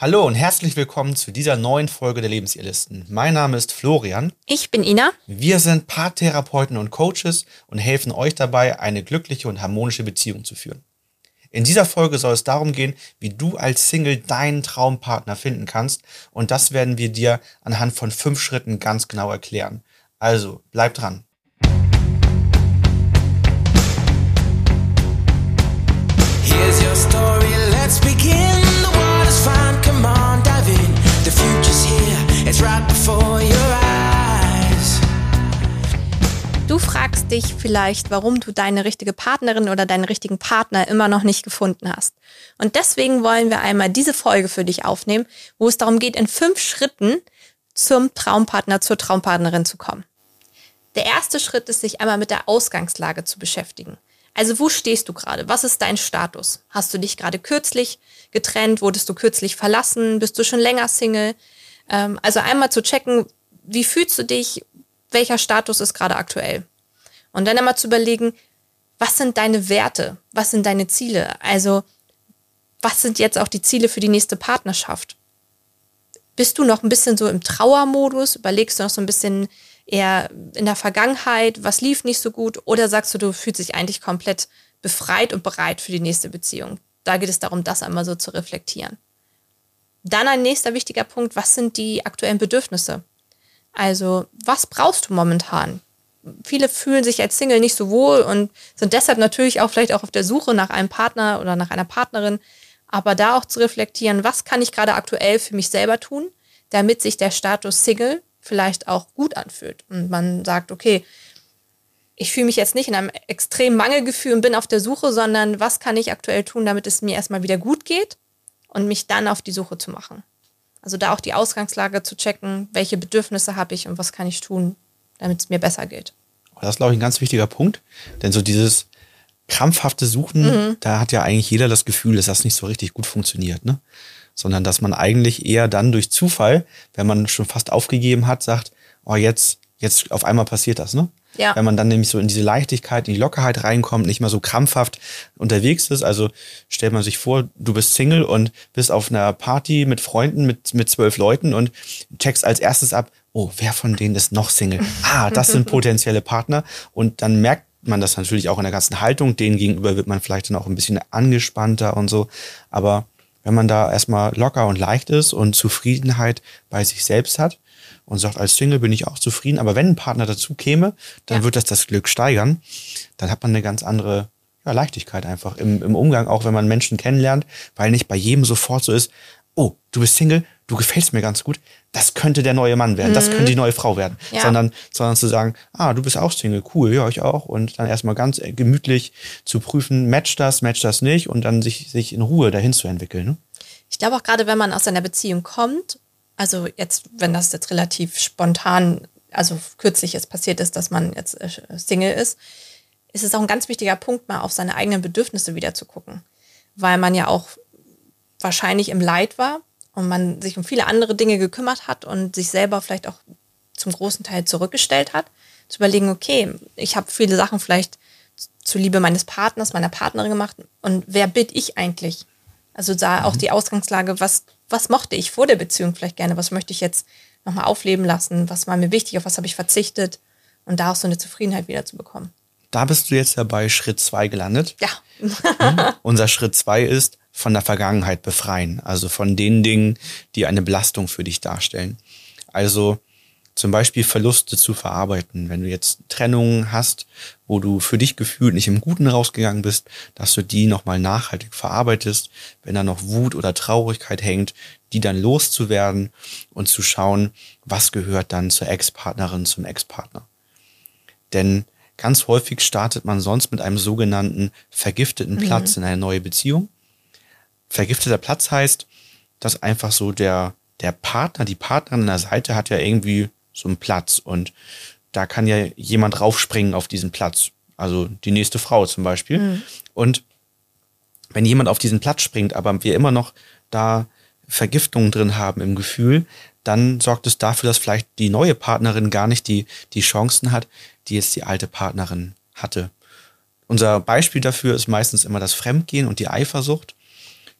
Hallo und herzlich willkommen zu dieser neuen Folge der Lebensirrlisten. Mein Name ist Florian. Ich bin Ina. Wir sind Paartherapeuten und Coaches und helfen euch dabei, eine glückliche und harmonische Beziehung zu führen. In dieser Folge soll es darum gehen, wie du als Single deinen Traumpartner finden kannst und das werden wir dir anhand von fünf Schritten ganz genau erklären. Also bleib dran. Du fragst dich vielleicht, warum du deine richtige Partnerin oder deinen richtigen Partner immer noch nicht gefunden hast. Und deswegen wollen wir einmal diese Folge für dich aufnehmen, wo es darum geht, in fünf Schritten zum Traumpartner, zur Traumpartnerin zu kommen. Der erste Schritt ist, sich einmal mit der Ausgangslage zu beschäftigen. Also wo stehst du gerade? Was ist dein Status? Hast du dich gerade kürzlich getrennt? Wurdest du kürzlich verlassen? Bist du schon länger Single? Ähm, also einmal zu checken, wie fühlst du dich? Welcher Status ist gerade aktuell? Und dann einmal zu überlegen, was sind deine Werte? Was sind deine Ziele? Also was sind jetzt auch die Ziele für die nächste Partnerschaft? Bist du noch ein bisschen so im Trauermodus? Überlegst du noch so ein bisschen eher in der Vergangenheit, was lief nicht so gut? Oder sagst du, du fühlst dich eigentlich komplett befreit und bereit für die nächste Beziehung? Da geht es darum, das einmal so zu reflektieren. Dann ein nächster wichtiger Punkt, was sind die aktuellen Bedürfnisse? Also, was brauchst du momentan? Viele fühlen sich als Single nicht so wohl und sind deshalb natürlich auch vielleicht auch auf der Suche nach einem Partner oder nach einer Partnerin. Aber da auch zu reflektieren, was kann ich gerade aktuell für mich selber tun, damit sich der Status Single vielleicht auch gut anfühlt. Und man sagt, okay, ich fühle mich jetzt nicht in einem extremen Mangelgefühl und bin auf der Suche, sondern was kann ich aktuell tun, damit es mir erstmal wieder gut geht und mich dann auf die Suche zu machen. Also da auch die Ausgangslage zu checken, welche Bedürfnisse habe ich und was kann ich tun, damit es mir besser geht. Das ist, glaube ich, ein ganz wichtiger Punkt, denn so dieses krampfhafte Suchen, mhm. da hat ja eigentlich jeder das Gefühl, dass das nicht so richtig gut funktioniert, ne? Sondern dass man eigentlich eher dann durch Zufall, wenn man schon fast aufgegeben hat, sagt, oh, jetzt, jetzt auf einmal passiert das, ne? Ja. Wenn man dann nämlich so in diese Leichtigkeit, in die Lockerheit reinkommt, nicht mehr so krampfhaft unterwegs ist. Also stellt man sich vor, du bist Single und bist auf einer Party mit Freunden mit, mit zwölf Leuten und checkst als erstes ab, oh, wer von denen ist noch Single? Ah, das sind potenzielle Partner. Und dann merkt man das natürlich auch in der ganzen Haltung. Denen gegenüber wird man vielleicht dann auch ein bisschen angespannter und so. Aber wenn man da erstmal locker und leicht ist und Zufriedenheit bei sich selbst hat und sagt, als Single bin ich auch zufrieden, aber wenn ein Partner dazu käme, dann ja. wird das das Glück steigern. Dann hat man eine ganz andere ja, Leichtigkeit einfach im, im Umgang, auch wenn man Menschen kennenlernt, weil nicht bei jedem sofort so ist, oh, du bist Single, du gefällst mir ganz gut, das könnte der neue Mann werden, mhm. das könnte die neue Frau werden. Ja. Sondern, sondern zu sagen, ah, du bist auch Single, cool, ja, ich auch. Und dann erstmal ganz gemütlich zu prüfen, matcht das, matcht das nicht und dann sich, sich in Ruhe dahin zu entwickeln. Ne? Ich glaube auch gerade, wenn man aus einer Beziehung kommt, also jetzt, wenn das jetzt relativ spontan, also kürzlich jetzt passiert ist, dass man jetzt äh, Single ist, ist es auch ein ganz wichtiger Punkt, mal auf seine eigenen Bedürfnisse wieder zu gucken. Weil man ja auch wahrscheinlich im Leid war und man sich um viele andere Dinge gekümmert hat und sich selber vielleicht auch zum großen Teil zurückgestellt hat, zu überlegen, okay, ich habe viele Sachen vielleicht zuliebe meines Partners, meiner Partnerin gemacht und wer bin ich eigentlich? Also da auch mhm. die Ausgangslage, was, was mochte ich vor der Beziehung vielleicht gerne, was möchte ich jetzt nochmal aufleben lassen, was war mir wichtig, auf was habe ich verzichtet und da auch so eine Zufriedenheit wieder zu bekommen. Da bist du jetzt ja bei Schritt zwei gelandet. Ja. mhm. Unser Schritt zwei ist, von der Vergangenheit befreien, also von den Dingen, die eine Belastung für dich darstellen. Also zum Beispiel Verluste zu verarbeiten. Wenn du jetzt Trennungen hast, wo du für dich gefühlt nicht im Guten rausgegangen bist, dass du die nochmal nachhaltig verarbeitest, wenn da noch Wut oder Traurigkeit hängt, die dann loszuwerden und zu schauen, was gehört dann zur Ex-Partnerin, zum Ex-Partner. Denn ganz häufig startet man sonst mit einem sogenannten vergifteten Platz mhm. in eine neue Beziehung vergifteter Platz heißt, dass einfach so der, der Partner, die Partnerin an der Seite hat ja irgendwie so einen Platz und da kann ja jemand raufspringen auf diesen Platz. Also die nächste Frau zum Beispiel. Mhm. Und wenn jemand auf diesen Platz springt, aber wir immer noch da Vergiftungen drin haben im Gefühl, dann sorgt es dafür, dass vielleicht die neue Partnerin gar nicht die, die Chancen hat, die jetzt die alte Partnerin hatte. Unser Beispiel dafür ist meistens immer das Fremdgehen und die Eifersucht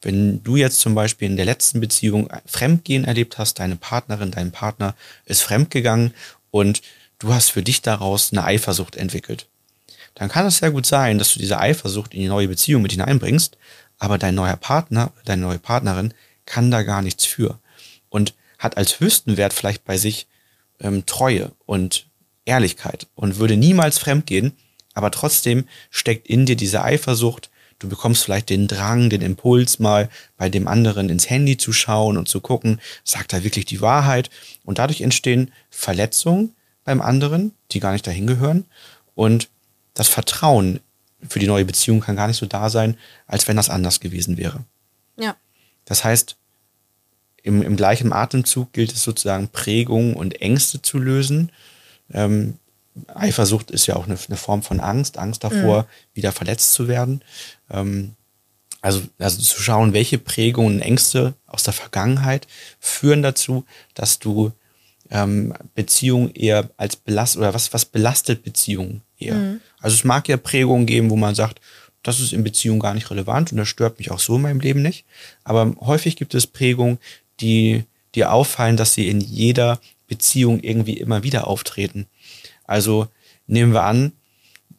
wenn du jetzt zum Beispiel in der letzten Beziehung Fremdgehen erlebt hast, deine Partnerin, dein Partner ist fremdgegangen und du hast für dich daraus eine Eifersucht entwickelt, dann kann es sehr gut sein, dass du diese Eifersucht in die neue Beziehung mit hineinbringst, aber dein neuer Partner, deine neue Partnerin kann da gar nichts für und hat als höchsten Wert vielleicht bei sich ähm, Treue und Ehrlichkeit und würde niemals fremdgehen, aber trotzdem steckt in dir diese Eifersucht. Du bekommst vielleicht den Drang, den Impuls, mal bei dem anderen ins Handy zu schauen und zu gucken, sagt er wirklich die Wahrheit? Und dadurch entstehen Verletzungen beim anderen, die gar nicht dahin gehören. Und das Vertrauen für die neue Beziehung kann gar nicht so da sein, als wenn das anders gewesen wäre. Ja. Das heißt, im, im gleichen Atemzug gilt es sozusagen, Prägungen und Ängste zu lösen. Ähm, Eifersucht ist ja auch eine, eine, Form von Angst, Angst davor, mhm. wieder verletzt zu werden. Ähm, also, also zu schauen, welche Prägungen und Ängste aus der Vergangenheit führen dazu, dass du ähm, Beziehungen eher als belastet oder was, was belastet Beziehungen eher. Mhm. Also es mag ja Prägungen geben, wo man sagt, das ist in Beziehung gar nicht relevant und das stört mich auch so in meinem Leben nicht. Aber häufig gibt es Prägungen, die dir auffallen, dass sie in jeder Beziehung irgendwie immer wieder auftreten. Also nehmen wir an,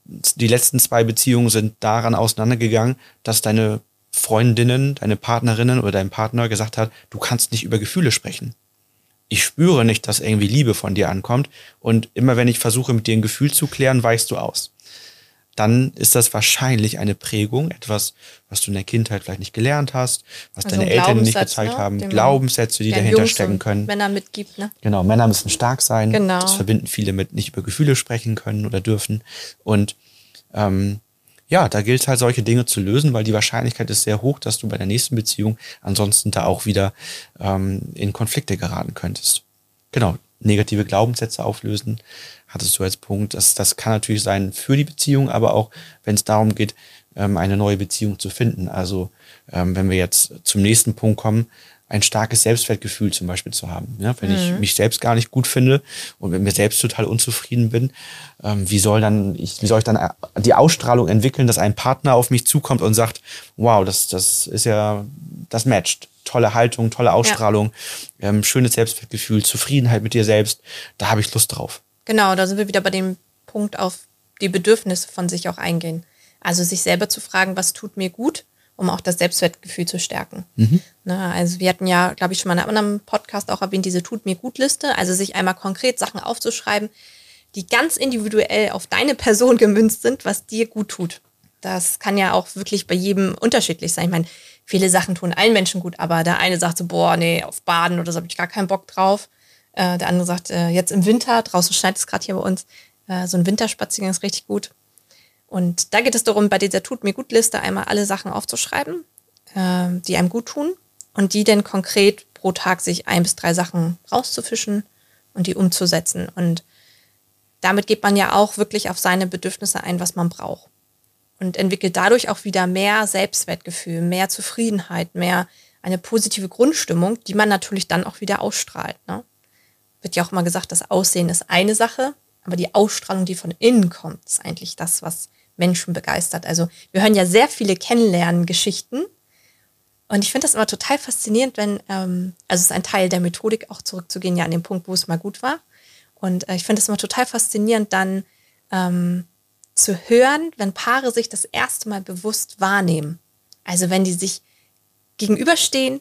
die letzten zwei Beziehungen sind daran auseinandergegangen, dass deine Freundinnen, deine Partnerinnen oder dein Partner gesagt hat, du kannst nicht über Gefühle sprechen. Ich spüre nicht, dass irgendwie Liebe von dir ankommt und immer wenn ich versuche, mit dir ein Gefühl zu klären, weichst du aus dann ist das wahrscheinlich eine Prägung, etwas, was du in der Kindheit vielleicht nicht gelernt hast, was also deine Eltern nicht gezeigt ne? haben, Den Glaubenssätze, die dahinter stecken können. Männer mitgibt, ne? Genau, Männer müssen stark sein. Genau. Das verbinden viele mit nicht über Gefühle sprechen können oder dürfen. Und ähm, ja, da gilt es halt solche Dinge zu lösen, weil die Wahrscheinlichkeit ist sehr hoch, dass du bei der nächsten Beziehung ansonsten da auch wieder ähm, in Konflikte geraten könntest. Genau, negative Glaubenssätze auflösen, hattest du als Punkt. Das, das kann natürlich sein für die Beziehung, aber auch, wenn es darum geht, ähm, eine neue Beziehung zu finden. Also ähm, wenn wir jetzt zum nächsten Punkt kommen, ein starkes Selbstwertgefühl zum Beispiel zu haben. Ja, wenn mhm. ich mich selbst gar nicht gut finde und mit mir selbst total unzufrieden bin, ähm, wie soll dann, ich, wie soll ich dann äh, die Ausstrahlung entwickeln, dass ein Partner auf mich zukommt und sagt, wow, das, das ist ja, das matcht. Tolle Haltung, tolle Ausstrahlung, ja. ähm, schönes Selbstwertgefühl, Zufriedenheit mit dir selbst, da habe ich Lust drauf. Genau, da sind wir wieder bei dem Punkt auf die Bedürfnisse von sich auch eingehen. Also sich selber zu fragen, was tut mir gut, um auch das Selbstwertgefühl zu stärken. Mhm. Na, also wir hatten ja, glaube ich, schon mal in einem anderen Podcast auch erwähnt, diese Tut mir gut Liste, also sich einmal konkret Sachen aufzuschreiben, die ganz individuell auf deine Person gemünzt sind, was dir gut tut. Das kann ja auch wirklich bei jedem unterschiedlich sein. Ich meine, viele Sachen tun allen Menschen gut, aber der eine sagt so, boah, nee, auf Baden oder so habe ich gar keinen Bock drauf. Äh, der andere sagt, äh, jetzt im Winter, draußen schneit es gerade hier bei uns, äh, so ein Winterspaziergang ist richtig gut. Und da geht es darum, bei dieser Tut mir gut Liste einmal alle Sachen aufzuschreiben, äh, die einem gut tun und die dann konkret pro Tag sich ein bis drei Sachen rauszufischen und die umzusetzen. Und damit geht man ja auch wirklich auf seine Bedürfnisse ein, was man braucht. Und entwickelt dadurch auch wieder mehr Selbstwertgefühl, mehr Zufriedenheit, mehr eine positive Grundstimmung, die man natürlich dann auch wieder ausstrahlt. Ne? Wird ja auch immer gesagt, das Aussehen ist eine Sache, aber die Ausstrahlung, die von innen kommt, ist eigentlich das, was Menschen begeistert. Also wir hören ja sehr viele Kennenlernen-Geschichten. Und ich finde das immer total faszinierend, wenn, ähm, also es ist ein Teil der Methodik, auch zurückzugehen, ja an den Punkt, wo es mal gut war. Und äh, ich finde es immer total faszinierend, dann ähm, zu hören, wenn Paare sich das erste Mal bewusst wahrnehmen. Also wenn die sich gegenüberstehen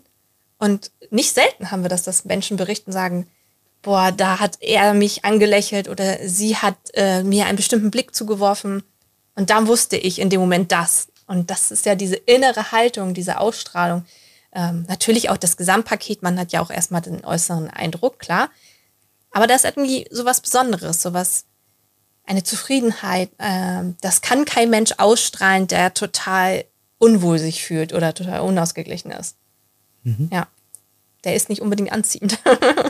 und nicht selten haben wir das, dass Menschen berichten, sagen, boah, da hat er mich angelächelt oder sie hat äh, mir einen bestimmten Blick zugeworfen. Und dann wusste ich in dem Moment das. Und das ist ja diese innere Haltung, diese Ausstrahlung. Ähm, natürlich auch das Gesamtpaket, man hat ja auch erstmal den äußeren Eindruck, klar. Aber da ist irgendwie sowas Besonderes, sowas, eine Zufriedenheit. Ähm, das kann kein Mensch ausstrahlen, der total unwohl sich fühlt oder total unausgeglichen ist. Mhm. Ja. Der ist nicht unbedingt anziehend.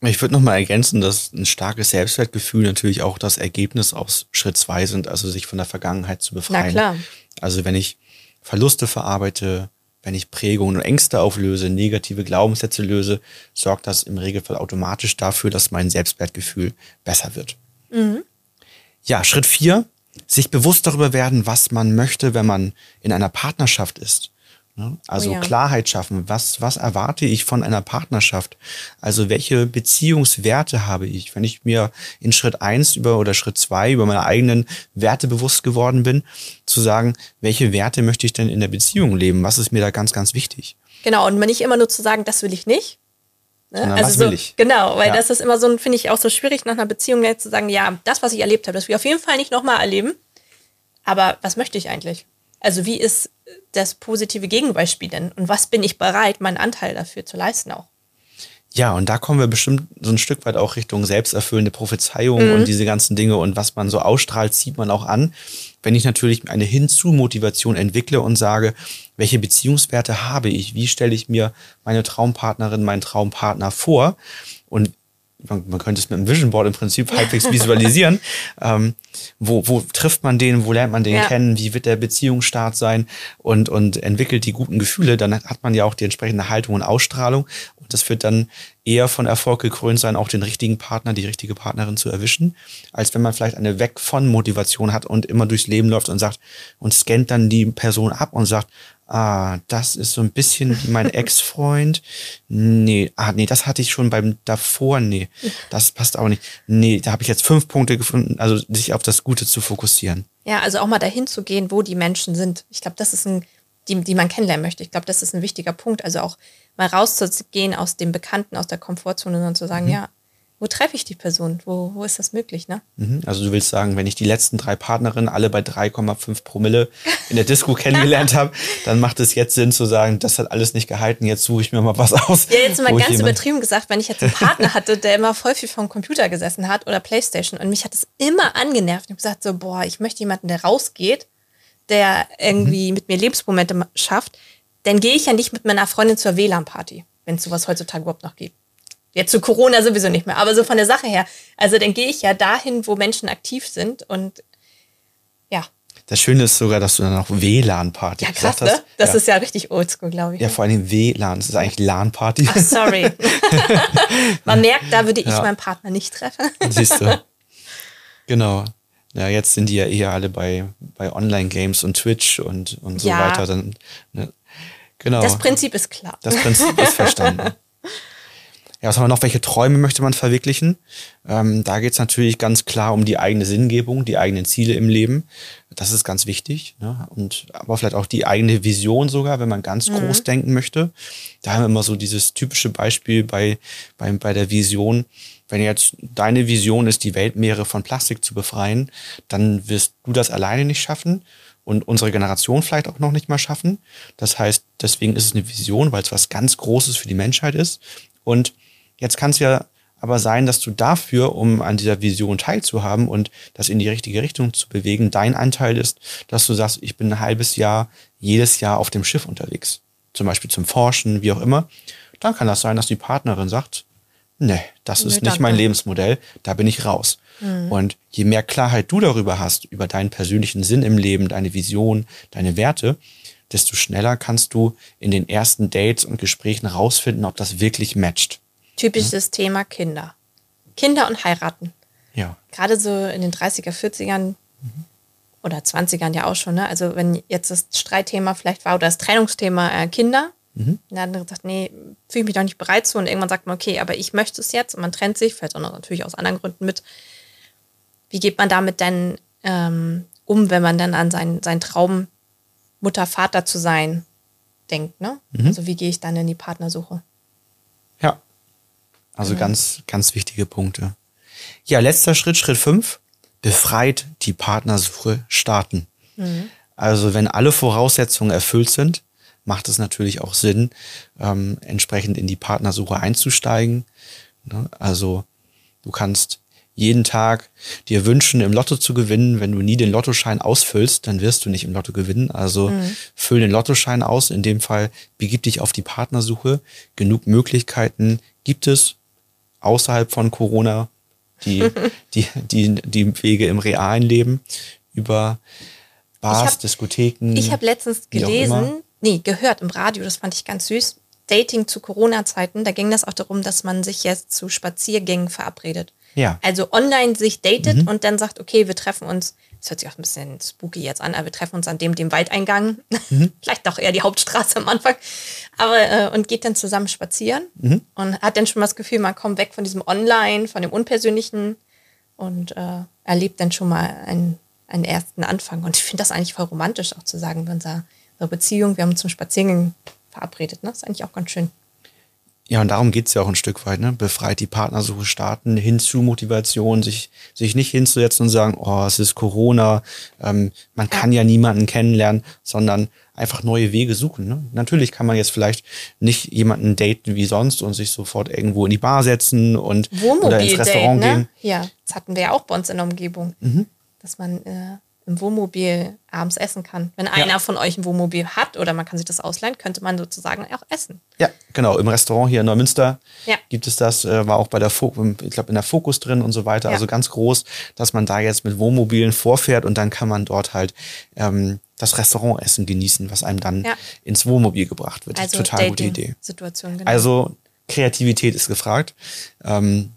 Ich würde nochmal ergänzen, dass ein starkes Selbstwertgefühl natürlich auch das Ergebnis aus Schritt zwei sind, also sich von der Vergangenheit zu befreien. Na klar. Also wenn ich Verluste verarbeite, wenn ich Prägungen und Ängste auflöse, negative Glaubenssätze löse, sorgt das im Regelfall automatisch dafür, dass mein Selbstwertgefühl besser wird. Mhm. Ja, Schritt vier, sich bewusst darüber werden, was man möchte, wenn man in einer Partnerschaft ist. Ne? Also Oh ja. Klarheit schaffen. Was, was erwarte ich von einer Partnerschaft? Also welche Beziehungswerte habe ich? Wenn ich mir in Schritt eins über oder Schritt zwei über meine eigenen Werte bewusst geworden bin, zu sagen, welche Werte möchte ich denn in der Beziehung leben? Was ist mir da ganz, ganz wichtig? Genau, und nicht immer nur zu sagen, das will ich nicht. Ne? Sondern was so, will ich? Genau, weil Ja. das ist immer so, finde ich, auch so schwierig nach einer Beziehung zu sagen, ja, das, was ich erlebt habe, das will ich auf jeden Fall nicht nochmal erleben. Aber was möchte ich eigentlich? Also wie ist das positive Gegenbeispiel denn? Und was bin ich bereit, meinen Anteil dafür zu leisten auch? Ja, und da kommen wir bestimmt so ein Stück weit auch Richtung selbsterfüllende Prophezeiung und diese ganzen Dinge und was man so ausstrahlt, zieht man auch an. Wenn ich natürlich eine Hinzu-Motivation entwickle und sage, welche Beziehungswerte habe ich, wie stelle ich mir meine Traumpartnerin, meinen Traumpartner vor und man, man könnte es mit einem Vision Board im Prinzip halbwegs visualisieren. Ähm, wo, wo trifft man den, wo lernt man den Ja. kennen, wie wird der Beziehungsstart sein und, und entwickelt die guten Gefühle, dann hat man ja auch die entsprechende Haltung und Ausstrahlung. Und das wird dann eher von Erfolg gekrönt sein, auch den richtigen Partner, die richtige Partnerin zu erwischen, als wenn man vielleicht eine Weg von Motivation hat und immer durchs Leben läuft und sagt und scannt dann die Person ab und sagt, ah, das ist so ein bisschen wie mein Ex-Freund. Nee, ah, nee, das hatte ich schon beim davor. Nee, das passt auch nicht. Nee, da habe ich jetzt fünf Punkte gefunden. Also sich auf das Gute zu fokussieren. Ja, also auch mal dahin zu gehen, wo die Menschen sind. Ich glaube, das ist ein, die, die man kennenlernen möchte. Ich glaube, das ist ein wichtiger Punkt. Also auch mal rauszugehen aus dem Bekannten, aus der Komfortzone und zu sagen, ja, wo treffe ich die Person? Wo, wo ist das möglich, ne? Mhm. Also du willst sagen, wenn ich die letzten drei Partnerinnen alle bei 3,5 Promille in der Disco kennengelernt habe, dann macht es jetzt Sinn zu sagen, das hat alles nicht gehalten, jetzt suche ich mir mal was aus. Ja, jetzt mal ganz jemand- übertrieben gesagt, wenn ich jetzt einen Partner hatte, der immer voll viel vom Computer gesessen hat oder Playstation und mich hat es immer angenervt. Ich habe gesagt so, boah, ich möchte jemanden, der rausgeht, der irgendwie mit mir Lebensmomente schafft. Dann gehe ich ja nicht mit meiner Freundin zur WLAN-Party, wenn es sowas heutzutage überhaupt noch gibt. Jetzt zu Corona sowieso nicht mehr, aber so von der Sache her. Also dann gehe ich ja dahin, wo Menschen aktiv sind und ja, Das Schöne ist sogar, dass du dann auch WLAN-Party ja krass, ne? hast. Das ja. ist ja richtig oldschool, glaube ich. ja, vor allem WLAN, das ist eigentlich LAN-Party. Ach, sorry. Man merkt, da würde ich Ja. meinen Partner nicht treffen. Siehst du. Genau. Ja, jetzt sind die ja eher alle bei, bei Online-Games und Twitch und, und so Ja. weiter. Dann, ne? Genau. Das Prinzip ist klar. Das Prinzip ist verstanden. Ja, was haben wir noch? Welche Träume möchte man verwirklichen? Ähm, da geht es natürlich ganz klar um die eigene Sinngebung, die eigenen Ziele im Leben. Das ist ganz wichtig. Ne? Und aber vielleicht auch die eigene Vision sogar, wenn man ganz groß denken möchte. Da haben wir immer so dieses typische Beispiel bei, bei, bei der Vision. Wenn jetzt deine Vision ist, die Weltmeere von Plastik zu befreien, dann wirst du das alleine nicht schaffen und unsere Generation vielleicht auch noch nicht mal schaffen. Das heißt, deswegen ist es eine Vision, weil es was ganz Großes für die Menschheit ist. Und jetzt kann es ja aber sein, dass du dafür, um an dieser Vision teilzuhaben und das in die richtige Richtung zu bewegen, dein Anteil ist, dass du sagst, ich bin ein halbes Jahr, jedes Jahr auf dem Schiff unterwegs. Zum Beispiel zum Forschen, wie auch immer. Dann kann das sein, dass die Partnerin sagt, nee, das ist Nee, nicht mein. Lebensmodell, da bin ich raus. Und je mehr Klarheit du darüber hast, über deinen persönlichen Sinn im Leben, deine Vision, deine Werte, desto schneller kannst du in den ersten Dates und Gesprächen rausfinden, ob das wirklich matcht. Typisches Thema Kinder. Kinder und heiraten. Ja. Gerade so in den 30er, 40ern oder 20ern ja auch schon. Ne? Also wenn jetzt das Streitthema vielleicht war oder das Trennungsthema äh, Kinder, dann hat andere gesagt, nee, fühle ich mich doch nicht bereit zu. Und irgendwann sagt man, okay, aber ich möchte es jetzt und man trennt sich, vielleicht auch noch natürlich aus anderen Gründen mit. Wie geht man damit denn ähm, um, wenn man dann an seinen, seinen Traum Mutter, Vater zu sein denkt? Ne? Also wie gehe ich dann in die Partnersuche? Ja. Also ganz, ganz wichtige Punkte. Ja, letzter Schritt, Schritt fünf Befreit die Partnersuche starten. Also wenn alle Voraussetzungen erfüllt sind, macht es natürlich auch Sinn, ähm, entsprechend in die Partnersuche einzusteigen. Ne? Also du kannst jeden Tag dir wünschen, im Lotto zu gewinnen. Wenn du nie den Lottoschein ausfüllst, dann wirst du nicht im Lotto gewinnen. Also füll den Lottoschein aus. In dem Fall begib dich auf die Partnersuche. Genug Möglichkeiten gibt es außerhalb von Corona, die, die, die, die Wege im realen Leben über Bars, hab- Diskotheken. Ich habe letztens gelesen, nee, gehört im Radio, das fand ich ganz süß. Dating zu Corona-Zeiten, da ging das auch darum, dass man sich jetzt zu Spaziergängen verabredet. Ja. Also online sich datet und dann sagt, okay, wir treffen uns, das hört sich auch ein bisschen spooky jetzt an, aber wir treffen uns an dem, dem Waldeingang. Vielleicht doch eher die Hauptstraße am Anfang. Aber äh, und geht dann zusammen spazieren und hat dann schon mal das Gefühl, man kommt weg von diesem Online, von dem Unpersönlichen und äh, erlebt dann schon mal einen, einen ersten Anfang. Und ich finde das eigentlich voll romantisch, auch zu sagen, wir unserer, unserer Beziehung, wir haben uns zum Spaziergang verabredet. Ne? Das ist eigentlich auch ganz schön. Ja, und darum geht's ja auch ein Stück weit, ne? Befreit die Partnersuche starten, hin zu Motivation, sich, sich nicht hinzusetzen und sagen, oh, es ist Corona, ähm, man kann ja niemanden kennenlernen, sondern einfach neue Wege suchen. Ne? Natürlich kann man jetzt vielleicht nicht jemanden daten wie sonst und sich sofort irgendwo in die Bar setzen und oder ins Restaurant ne? gehen. Mhm. Ja, das hatten wir ja auch bei uns in der Umgebung. Dass man äh, im Wohnmobil abends essen kann. Wenn einer von euch ein Wohnmobil hat oder man kann sich das ausleihen, könnte man sozusagen auch essen. Ja, genau. Im Restaurant hier in Neumünster Ja. gibt es das, äh, war auch bei der, Fo ich glaube, in der Fokus drin und so weiter. Ja. Also ganz groß, dass man da jetzt mit Wohnmobilen vorfährt und dann kann man dort halt ähm, das Restaurantessen genießen, was einem dann Ja. ins Wohnmobil gebracht wird. Also Total gute Idee. Genau. Also Kreativität ist gefragt. Ähm,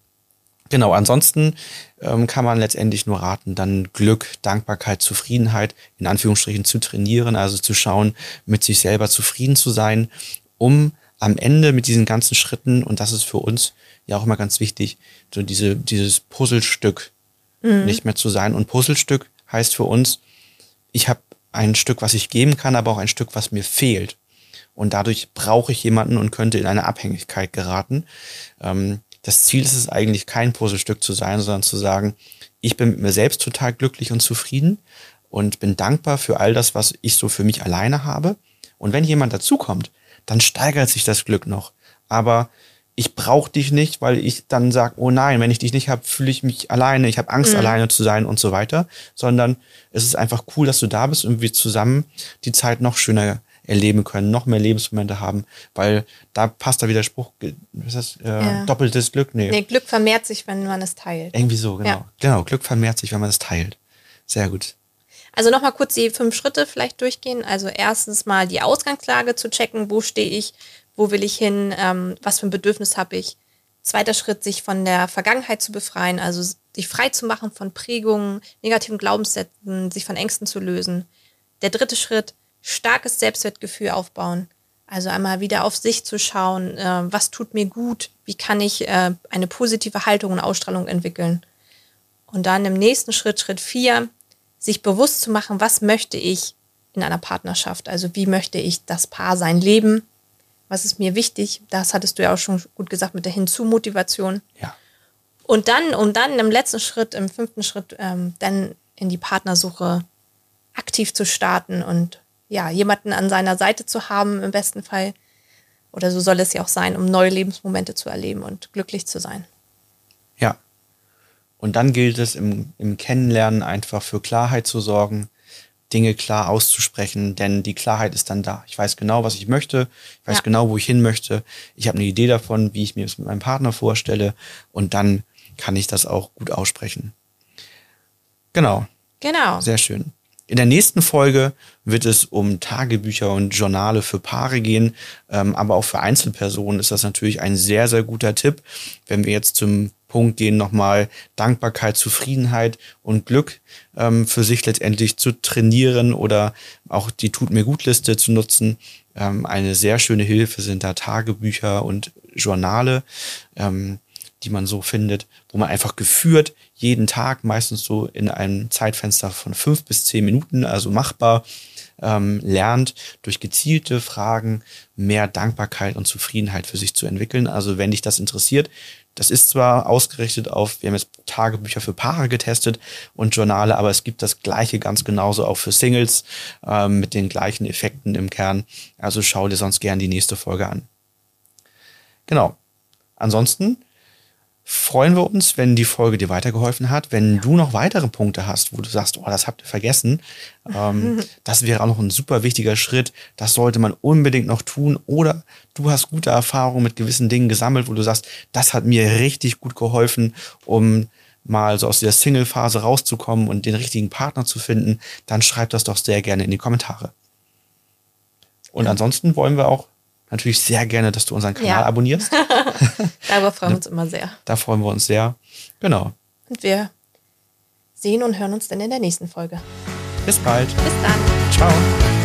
genau, ansonsten ähm, kann man letztendlich nur raten, dann Glück, Dankbarkeit, Zufriedenheit in Anführungsstrichen zu trainieren, also zu schauen, mit sich selber zufrieden zu sein, um am Ende mit diesen ganzen Schritten, und das ist für uns ja auch immer ganz wichtig, so diese, dieses Puzzlestück nicht mehr zu sein. Und Puzzlestück heißt für uns, ich habe ein Stück, was ich geben kann, aber auch ein Stück, was mir fehlt. Und dadurch brauche ich jemanden und könnte in eine Abhängigkeit geraten. Ähm, das Ziel ist es eigentlich, kein Puzzlestück zu sein, sondern zu sagen, ich bin mit mir selbst total glücklich und zufrieden und bin dankbar für all das, was ich so für mich alleine habe. Und wenn jemand dazukommt, dann steigert sich das Glück noch. Aber ich brauche dich nicht, weil ich dann sage, oh nein, wenn ich dich nicht habe, fühle ich mich alleine, ich habe Angst, alleine zu sein und so weiter. Sondern es ist einfach cool, dass du da bist und wir zusammen die Zeit noch schöner erleben können, noch mehr Lebensmomente haben, weil da passt da wieder der Spruch, ge- was ist das, äh, Ja. doppeltes Glück? Nee, nee, Glück vermehrt sich, wenn man es teilt. irgendwie so, genau. Ja. Genau, Glück vermehrt sich, wenn man es teilt. Sehr gut. Also nochmal kurz die fünf Schritte vielleicht durchgehen. Also erstens mal die Ausgangslage zu checken, wo stehe ich, wo will ich hin, ähm, was für ein Bedürfnis habe ich. Zweiter Schritt, sich von der Vergangenheit zu befreien, also sich frei zu machen von Prägungen, negativen Glaubenssätzen, sich von Ängsten zu lösen. Der dritte Schritt, starkes Selbstwertgefühl aufbauen. Also einmal wieder auf sich zu schauen, äh, was tut mir gut, wie kann ich äh, eine positive Haltung und Ausstrahlung entwickeln. Und dann im nächsten Schritt, Schritt vier, sich bewusst zu machen, was möchte ich in einer Partnerschaft? Also wie möchte ich das Paar sein leben? Was ist mir wichtig? Das hattest du ja auch schon gut gesagt mit der Hinzu-Motivation. Ja. Und dann, um dann im letzten Schritt, im fünften Schritt, ähm, dann in die Partnersuche aktiv zu starten und ja, jemanden an seiner Seite zu haben, im besten Fall. Oder so soll es ja auch sein, um neue Lebensmomente zu erleben und glücklich zu sein. Ja. Und dann gilt es im, im Kennenlernen einfach für Klarheit zu sorgen, Dinge klar auszusprechen, denn die Klarheit ist dann da. Ich weiß genau, was ich möchte, ich weiß Ja. genau, wo ich hin möchte, ich habe eine Idee davon, wie ich mir das mit meinem Partner vorstelle und dann kann ich das auch gut aussprechen. Genau, Genau. sehr schön. In der nächsten Folge wird es um Tagebücher und Journale für Paare gehen, ähm, aber auch für Einzelpersonen ist das natürlich ein sehr, sehr guter Tipp. Wenn wir jetzt zum Punkt gehen, nochmal Dankbarkeit, Zufriedenheit und Glück ähm, für sich letztendlich zu trainieren oder auch die Tut mir gut Liste zu nutzen. Ähm, eine sehr schöne Hilfe sind da Tagebücher und Journale. Die man so findet, wo man einfach geführt jeden Tag, meistens so in einem Zeitfenster von fünf bis zehn Minuten, also machbar, ähm, lernt, durch gezielte Fragen mehr Dankbarkeit und Zufriedenheit für sich zu entwickeln. Also wenn dich das interessiert, das ist zwar ausgerichtet auf, wir haben jetzt Tagebücher für Paare getestet und Journale, aber es gibt das gleiche ganz genauso auch für Singles ähm, mit den gleichen Effekten im Kern. Also schau dir sonst gern die nächste Folge an. Genau. Ansonsten freuen wir uns, wenn die Folge dir weitergeholfen hat. Wenn du noch weitere Punkte hast, wo du sagst, oh, das habt ihr vergessen, ähm, das wäre auch noch ein super wichtiger Schritt. Das sollte man unbedingt noch tun. Oder du hast gute Erfahrungen mit gewissen Dingen gesammelt, wo du sagst, das hat mir richtig gut geholfen, um mal so aus der Single-Phase rauszukommen und den richtigen Partner zu finden, dann schreib das doch sehr gerne in die Kommentare. Und ansonsten wollen wir auch natürlich sehr gerne, dass du unseren Kanal Ja. abonnierst. Darüber freuen wir uns immer sehr. Da freuen wir uns sehr. Genau. Und wir sehen und hören uns dann in der nächsten Folge. Bis bald. Bis dann. Ciao.